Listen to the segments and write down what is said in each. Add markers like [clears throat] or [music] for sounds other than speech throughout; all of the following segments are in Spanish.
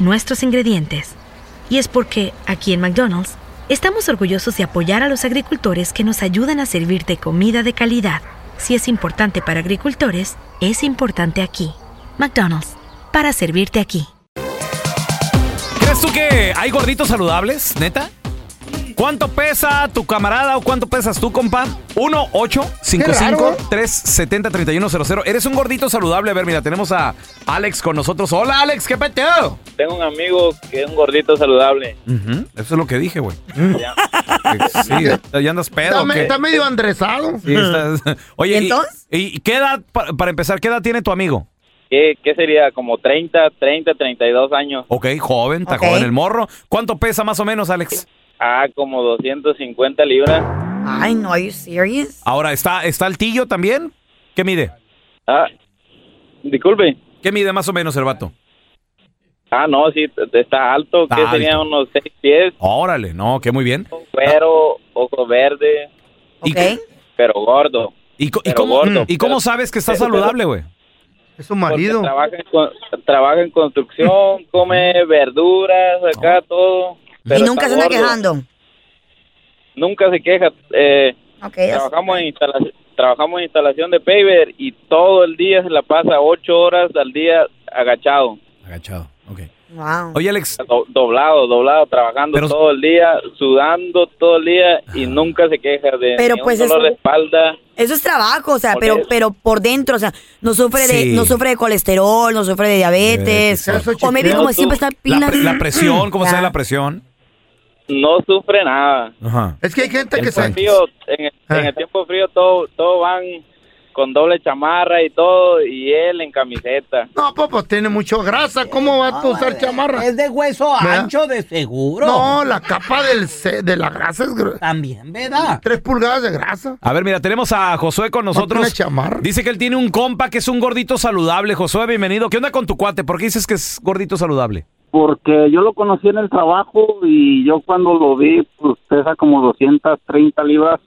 nuestros ingredientes. Y es porque, aquí en McDonald's, estamos orgullosos de apoyar a los agricultores que nos ayudan a servirte comida de calidad. Si es importante para agricultores, es importante aquí. McDonald's, para servirte aquí. ¿Crees tú que hay gorditos saludables, neta? ¿Cuánto pesa tu camarada o cuánto pesas tú, compa? 1-855-370-3100. ¿Eres un gordito saludable? A ver, mira, tenemos a Alex con nosotros. Hola, Alex, ¿qué peteo? Tengo un amigo que es un gordito saludable. Eso es lo que dije, güey. Sí, ya andas pedo. Está, medio andresado. Sí, estás- [laughs] Oye, ¿Y ¿y, entonces? y qué edad, pa- para empezar, qué edad tiene tu amigo? ¿Qué, ¿Qué sería? Como 30, 30, 32 años. Ok, joven, está joven el morro. ¿Cuánto pesa más o menos, Alex? Ah, como 250 libras. Ay, no, are you serious? Ahora, ¿está, está altillo también? ¿Qué mide? Ah, disculpe. ¿Qué mide más o menos el vato? Ah, no, sí, está alto. Alto. Unos 6 pies, Órale, no, que muy bien. cuero, ojo verde, ¿Y, pero gordo. y co- y Pero cómo, gordo. ¿y cómo sabes que está Pero- saludable, güey? Es su marido. Trabaja en, trabaja en construcción, come verduras, acá todo. Pero y nunca se anda gordo. quejando. Nunca se queja. Eh, trabajamos en instalación trabajamos en instalación de paver y todo el día se la pasa ocho horas al día agachado Agachado, ok. Wow. Oye, Alex. Do- doblado doblado trabajando todo el día sudando todo el día y nunca se queja de Pero ni un pues dolor eso- de espalda Eso es trabajo, o sea, pero pero por dentro, o sea, no sufre de no sufre de colesterol, no sufre de diabetes, Diabetes, o maybe como siempre está La, pre- la [clears throat] presión, ¿cómo Ya. está la presión? No sufre nada Ajá. Es que hay gente en que el se... frío en el, en el tiempo frío todo todo van con doble chamarra y todo y él en camiseta No, pues, pues tiene mucho grasa. ¿Cómo va a usar chamarra? Es de hueso ¿Verdad? ancho, de seguro. No, la capa del ce- de la grasa es... gr- También, ¿verdad? Tres pulgadas de grasa. A ver, mira, tenemos a Josué con nosotros. chamarra. Dice que él tiene un compa que es un gordito saludable. Josué, bienvenido. ¿Qué onda con tu cuate? ¿Por qué dices que es gordito saludable? Porque yo lo conocí en el trabajo y yo cuando lo vi, pues pesa como 230 libras.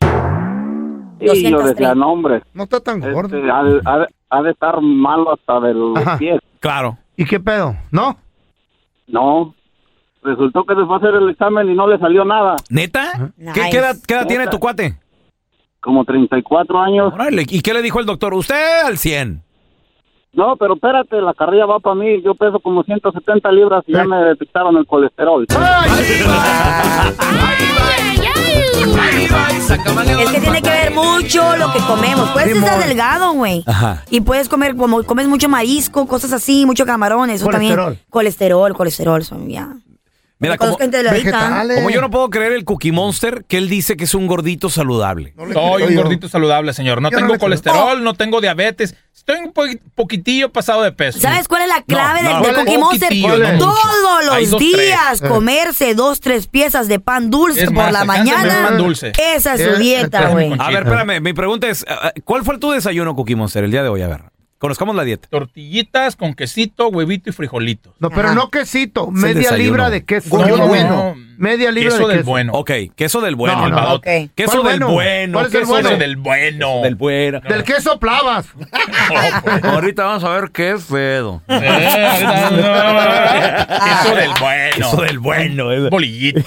Y yo 230. decía, no, hombre. No está tan gordo. este, ha, de- ha de- ha de estar malo hasta de los Ajá. pies. Claro. ¿Y qué pedo? ¿No? No. Resultó que se fue a hacer el examen y no le salió nada. ¿Neta? ¿Qué, qué edad, qué edad tiene tu cuate? Como 34 años. Órale, ¿Y qué le dijo el doctor? Usted al 100. No, pero espérate, la carrilla va para mí. Yo peso como 170 libras y ya me detectaron el colesterol. Es que tiene que ver mucho lo que comemos. Puedes Sí, estar delgado, güey. Ajá. Y puedes comer, como comes mucho marisco, cosas así, mucho camarón, eso Colesterol. también. Colesterol, colesterol, son ya. Mira, como yo no puedo creer el Cookie Monster que él dice que es un gordito saludable. Soy un gordito saludable, señor. No Yo tengo colesterol, no tengo diabetes. Estoy un po- poquitillo pasado de peso. ¿Sabes cuál es la clave No, del Cookie Monster? Todos los dos, días tres. comerse dos, tres piezas de pan dulce Es por más, la mañana. un pan dulce. Esa es su dieta, güey. A ver, espérame, mi pregunta es, ah, ¿cuál fue tu desayuno, Cookie Monster, el día de hoy? A ver, Conozcamos la dieta. Tortillitas con quesito, huevito y frijolitos. No, pero Ajá. no quesito, media desayuno. libra de queso. No, no, bueno. no. Media libra Queso de del queso. bueno. Ok, queso del bueno. No, no, hermano. Ok. Queso ¿Cuál del bueno? bueno. ¿Cuál es el queso bueno? Del bueno. del bueno. Del queso plavas. Ahorita vamos a ver qué es pedo. Eh, Queso del bueno. Queso del bueno. eh. Bolillito.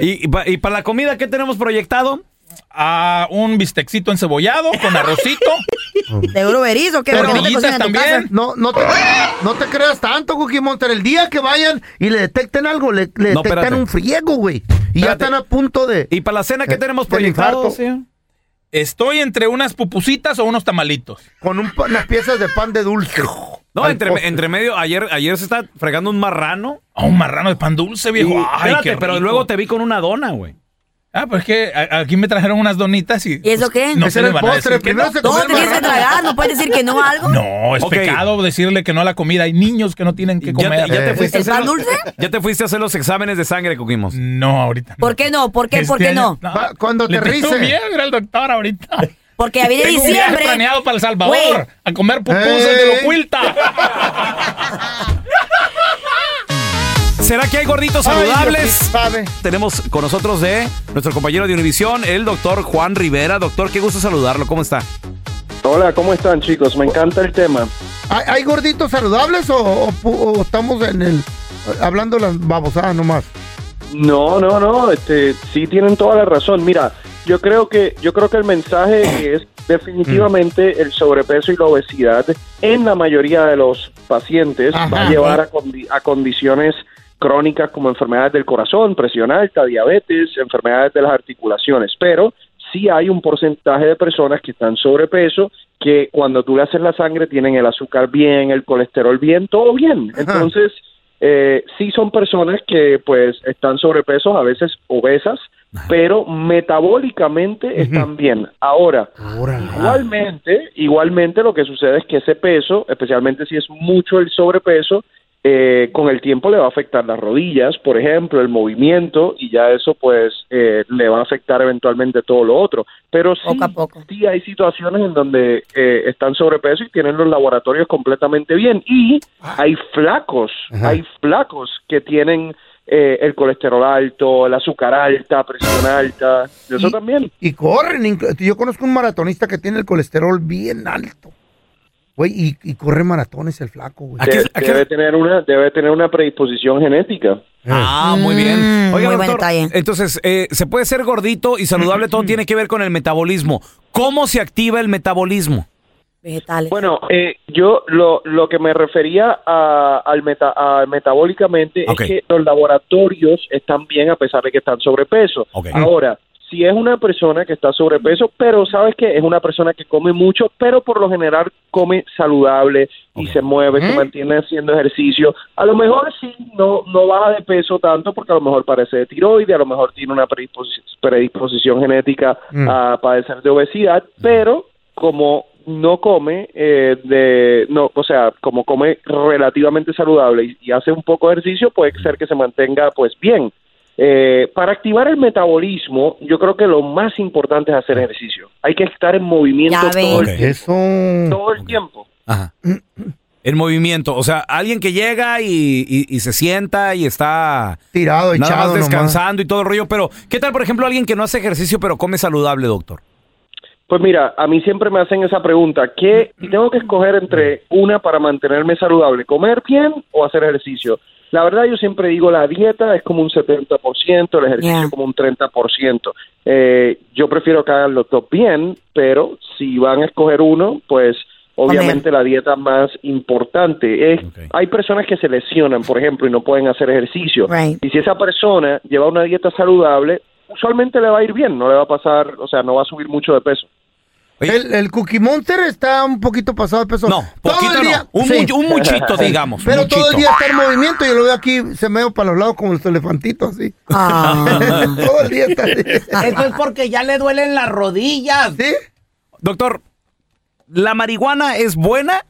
¿Y, y para la comida qué tenemos proyectado? Ah, un bistecito encebollado con arrocito. [laughs] ¿Seguro verizo? ¿Qué? ¿Por qué no te Tortillitas cocinas en tu también. No, no te, no te creas tanto, Cookie Monster. El día que vayan y le detecten algo, le, le No, detectan espérate. un friego, güey. Y ya están a punto de... ¿Y para la cena qué Eh, tenemos proyectado? señor? Estoy entre unas pupusitas o unos tamalitos. Con un unas piezas de pan de dulce. No, entre, medio, ayer, ayer se está fregando un marrano. Ah, un marrano de pan dulce, viejo. Y- Ay, espérate, qué pero luego te vi con una dona, güey. Ah, pues es que aquí me trajeron unas donitas y. ¿Y eso pues, qué? No Ese se era el postre. Primero no. se Todo tienes que tragar, no puedes decir que no a algo. No, es pecado decirle que no a la comida. Hay niños que no tienen que Ya comer. te, ya te Eh. fuiste a ¿El hacer pan los- dulce? Ya te fuiste a hacer los exámenes de sangre, Coquimos. No, ahorita. ¿Por qué no? ¿Por qué? ¿Por Este qué no? año- Va, cuando Le te tengo rice. miedo ir al doctor ahorita. Porque ya viene Tengo un viaje diciembre. planeado para El Salvador a comer pupusas Ey. de lo cuilta. [laughs] ¿Será que hay gorditos saludables? Sabe. Tenemos con nosotros de nuestro compañero de Univisión, el doctor Juan Rivera. Doctor, qué gusto saludarlo. ¿Cómo está? Hola, ¿cómo están chicos? Me encanta el tema. ¿Hay, hay gorditos saludables o, o pu- o estamos en el... hablando las babosadas nomás? No, no, no, este, sí tienen toda la razón. Mira, yo creo que yo creo que el mensaje [coughs] es definitivamente el sobrepeso y la obesidad en la mayoría de los pacientes Ajá. va a llevar a, condi- a condiciones crónicas como enfermedades del corazón, presión alta, diabetes, enfermedades de las articulaciones, pero sí hay un porcentaje de personas que están sobrepeso que cuando tú le haces la sangre tienen el azúcar bien, el colesterol bien, todo bien. Entonces, eh, sí son personas que pues están sobrepesos, a veces obesas, pero metabólicamente están bien. Ahora, igualmente, igualmente lo que sucede es que ese peso, especialmente si es mucho el sobrepeso, eh, con el tiempo le va a afectar las rodillas, por ejemplo, el movimiento, y ya eso pues eh, le va a afectar eventualmente todo lo otro. Pero sí, Poco a poco. sí hay situaciones en donde eh, están sobrepeso y tienen los laboratorios completamente bien. Y hay flacos, hay flacos que tienen eh, el colesterol alto, el azúcar alta, presión alta, eso Y- también. Y corren. Yo conozco un maratonista que tiene el colesterol bien alto. Güey, y, y corre maratones el flaco, güey. ¿A qué- Debe, tener una debe tener una predisposición genética. Ah, muy bien. Mm, Oiga, muy buen doctor, entonces, eh, se puede ser gordito y saludable, todo tiene que ver con el metabolismo. ¿Cómo se activa el metabolismo? Vegetales. Bueno, eh, yo lo, lo que me refería a, al meta, a metabólicamente es que los laboratorios están bien a pesar de que están sobrepeso. Ok. Ahora, si es una persona que está sobrepeso, pero sabes que es una persona que come mucho, pero por lo general come saludable y se mueve, se mantiene haciendo ejercicio, a lo mejor sí no no baja de peso tanto porque a lo mejor parece de tiroides, a lo mejor tiene una predisposi- predisposición genética Mm. a padecer de obesidad, pero como no come eh, de no o sea como come relativamente saludable y, y hace un poco de ejercicio puede ser que se mantenga pues bien Eh, para activar el metabolismo yo creo que lo más importante es hacer ejercicio hay que estar en movimiento todo, el, Ok. Eso. todo el tiempo Ajá. El movimiento, o sea, alguien que llega y, y- y se sienta y está Tirado, nada echado más nomás. descansando y todo el rollo, pero ¿qué tal, por ejemplo, alguien que no hace ejercicio pero come saludable, doctor? Pues mira, a mí siempre me hacen esa pregunta, ¿qué si tengo que escoger entre una para mantenerme saludable, comer bien o hacer ejercicio? La verdad yo siempre digo, la dieta es como un 70%, el ejercicio Yeah. como un 30%. Eh, yo prefiero que hagan los dos bien, pero si van a escoger uno, pues obviamente la dieta más importante. Es. Hay personas que se lesionan, por ejemplo, y no pueden hacer ejercicio. Right. Y si esa persona lleva una dieta saludable, usualmente le va a ir bien, no le va a pasar, o sea, no va a subir mucho de peso. El, el Cookie Monster está un poquito pasado de peso. No, Todo poquito el día- no, un, sí. much- un muchito, [laughs] digamos. Pero muchito. todo el día está en movimiento. Yo lo veo aquí, se meo para los lados como los elefantitos, así. Ah. [laughs] todo el día está así. Eso es porque ya le duelen las rodillas. ¿Sí? Doctor, ¿la marihuana es buena?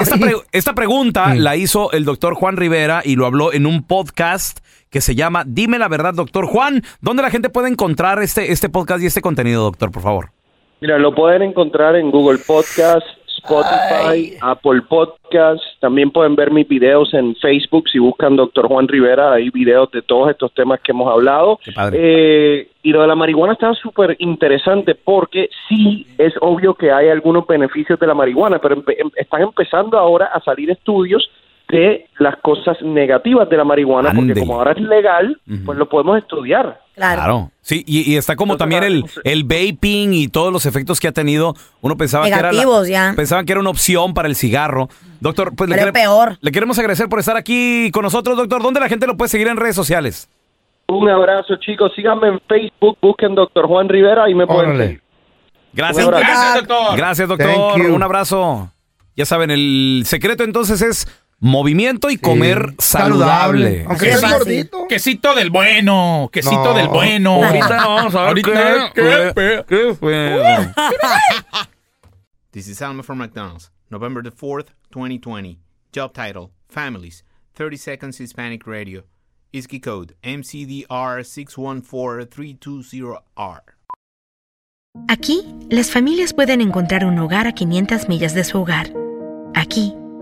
Esta, Ay. pre- esta pregunta la hizo el doctor Juan Rivera y lo habló en un podcast que se llama Dime la verdad, doctor Juan. ¿Dónde la gente puede encontrar este, este podcast y este contenido, doctor, por favor? Mira, lo pueden encontrar en Google Podcast, Spotify, Apple Podcasts. También pueden ver mis videos en Facebook si buscan Doctor Juan Rivera. Hay videos de todos estos temas que hemos hablado. Eh, y lo de la marihuana está súper interesante porque sí es obvio que hay algunos beneficios de la marihuana, pero empe- em- están empezando ahora a salir estudios de las cosas negativas de la marihuana, porque como ahora es legal, pues lo podemos estudiar. Claro. Sí, y, y está como también el, el vaping y todos los efectos que ha tenido. Uno pensaba que era la- Negativos, ya. pensaban que era una opción para el cigarro. Doctor, pues le, Pero peor. le queremos agradecer por estar aquí con nosotros, doctor. ¿Dónde la gente lo puede seguir en redes sociales? Un abrazo, chicos. Síganme en Facebook, busquen Doctor Juan Rivera y me pueden seguir. Gracias. Gracias, doctor. Gracias, doctor. you. Un abrazo. Ya saben, el secreto entonces es movimiento y comer saludable. Aunque sea gordito. Quesito del bueno, quesito No. del bueno. Ahorita vamos a ver Ahorita, qué qué pe- qué fue. [laughs] This is Alma from McDonald's, November the 4th, 2020. Job title Families, 30 Seconds Hispanic Radio. ISKI code MCDR614320R. Aquí, las familias pueden encontrar un hogar a 500 millas de su hogar. Aquí,